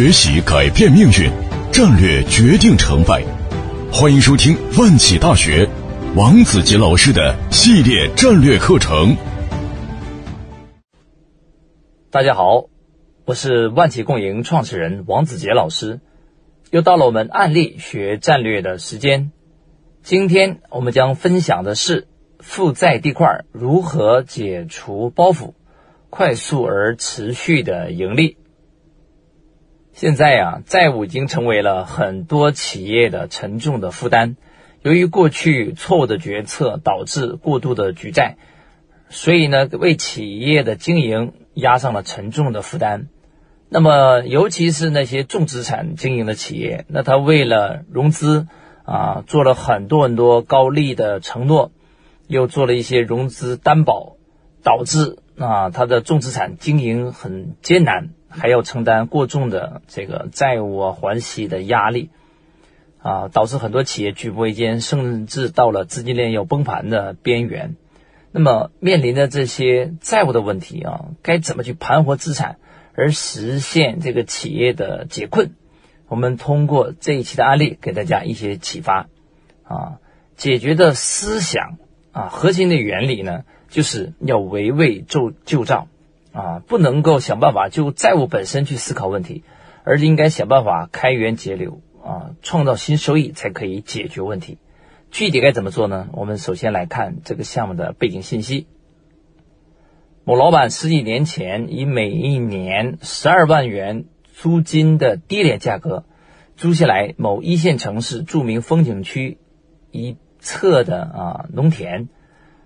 学习改变命运，战略决定成败。欢迎收听万企大学王子杰老师的系列战略课程。大家好，我是万企共赢创始人王子杰老师。又到了我们案例学战略的时间。今天我们将分享的是负债地块如何解除包袱，快速而持续的盈利。现在呀，债务已经成为了很多企业的沉重的负担。由于过去错误的决策导致过度的举债，所以呢，为企业的经营压上了沉重的负担。那么，尤其是那些重资产经营的企业，那他为了融资啊，做了很多很多高利的承诺，又做了一些融资担保，导致啊，他的重资产经营很艰难。还要承担过重的这个债务啊还息的压力，啊，导致很多企业举步维艰，甚至到了资金链要崩盘的边缘。那么面临的这些债务的问题啊，该怎么去盘活资产，而实现这个企业的解困？我们通过这一期的案例给大家一些启发。啊，解决的思想啊，核心的原理呢，就是要围魏救救赵。啊，不能够想办法就债务本身去思考问题，而应该想办法开源节流啊，创造新收益才可以解决问题。具体该怎么做呢？我们首先来看这个项目的背景信息。某老板十几年前以每一年十二万元租金的低廉价格租下来某一线城市著名风景区一侧的啊农田，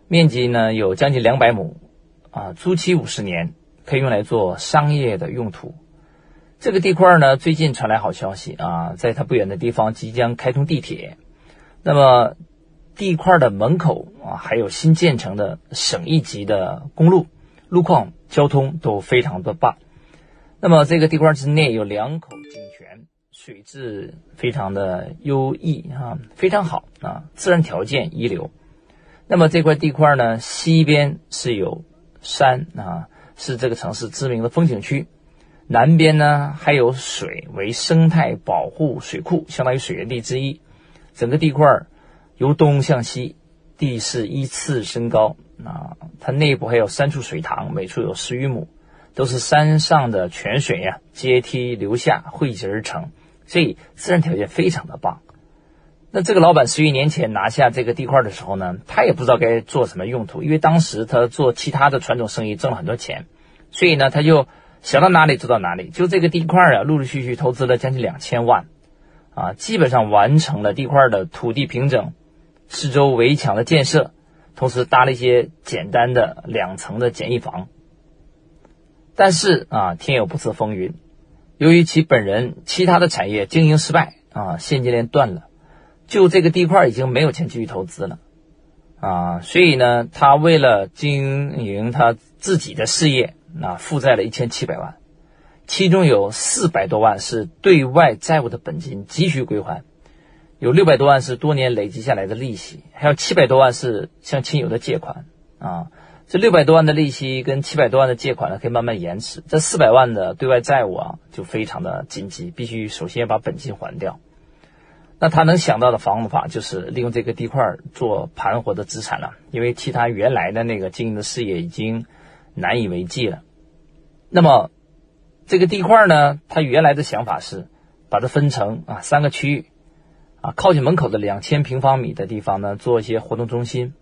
面积呢有将近两百亩。啊，租期五十年，可以用来做商业的用途。这个地块呢，最近传来好消息啊，在它不远的地方即将开通地铁。那么，地块的门口啊，还有新建成的省一级的公路，路况、交通都非常的棒。那么，这个地块之内有两口井泉，水质非常的优异啊，非常好啊，自然条件一流。那么这块地块呢，西边是有。山啊，是这个城市知名的风景区。南边呢还有水，为生态保护水库，相当于水源地之一。整个地块由东向西，地势依次升高啊。它内部还有三处水塘，每处有十余亩，都是山上的泉水呀，阶梯流下汇集而成，所以自然条件非常的棒。那这个老板十余年前拿下这个地块的时候呢，他也不知道该做什么用途，因为当时他做其他的传统生意挣了很多钱，所以呢，他就想到哪里做到哪里。就这个地块啊，陆陆续续投资了将近两千万，啊，基本上完成了地块的土地平整、四周围墙的建设，同时搭了一些简单的两层的简易房。但是啊，天有不测风云，由于其本人其他的产业经营失败啊，现金链断了。就这个地块已经没有钱继续投资了，啊，所以呢，他为了经营他自己的事业，那负债了一千七百万，其中有四百多万是对外债务的本金急需归还，有六百多万是多年累积下来的利息，还有七百多万是向亲友的借款，啊，这六百多万的利息跟七百多万的借款呢可以慢慢延迟，这四百万的对外债务啊就非常的紧急，必须首先要把本金还掉。那他能想到的方法就是利用这个地块做盘活的资产了，因为其他原来的那个经营的事业已经难以为继了。那么这个地块呢，他原来的想法是把它分成啊三个区域，啊靠近门口的两千平方米的地方呢做一些活动中心，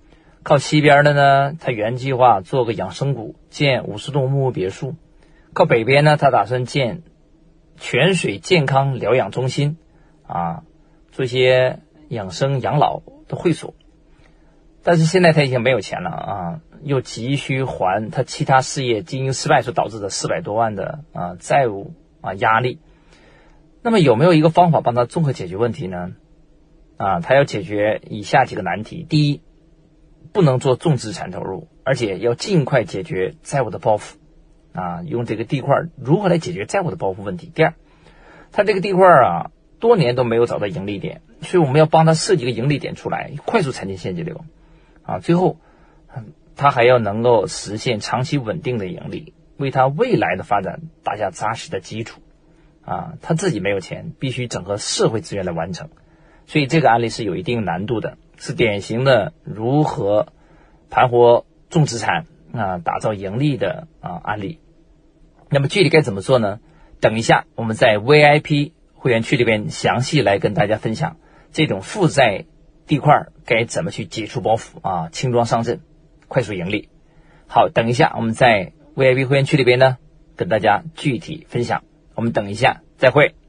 靠西边的呢他原计划做个养生谷，建五十栋木屋别墅，靠北边呢他打算建泉水健康疗养中心，啊。做一些养生养老的会所，但是现在他已经没有钱了啊，又急需还他其他事业经营失败所导致的四百多万的啊债务啊压力。那么有没有一个方法帮他综合解决问题呢？啊，他要解决以下几个难题：第一，不能做重资产投入，而且要尽快解决债务的包袱啊，用这个地块如何来解决债务的包袱问题？第二，他这个地块啊。多年都没有找到盈利点，所以我们要帮他设计一个盈利点出来，快速产生现金流，啊，最后，他还要能够实现长期稳定的盈利，为他未来的发展打下扎实的基础，啊，他自己没有钱，必须整合社会资源来完成，所以这个案例是有一定难度的，是典型的如何盘活重资产啊，打造盈利的啊案例。那么具体该怎么做呢？等一下我们在 VIP 会员区里边详细来跟大家分享这种负债地块该怎么去解除包袱啊，轻装上阵，快速盈利。好，等一下我们在 VIP 会员区里边呢跟大家具体分享。我们等一下再会。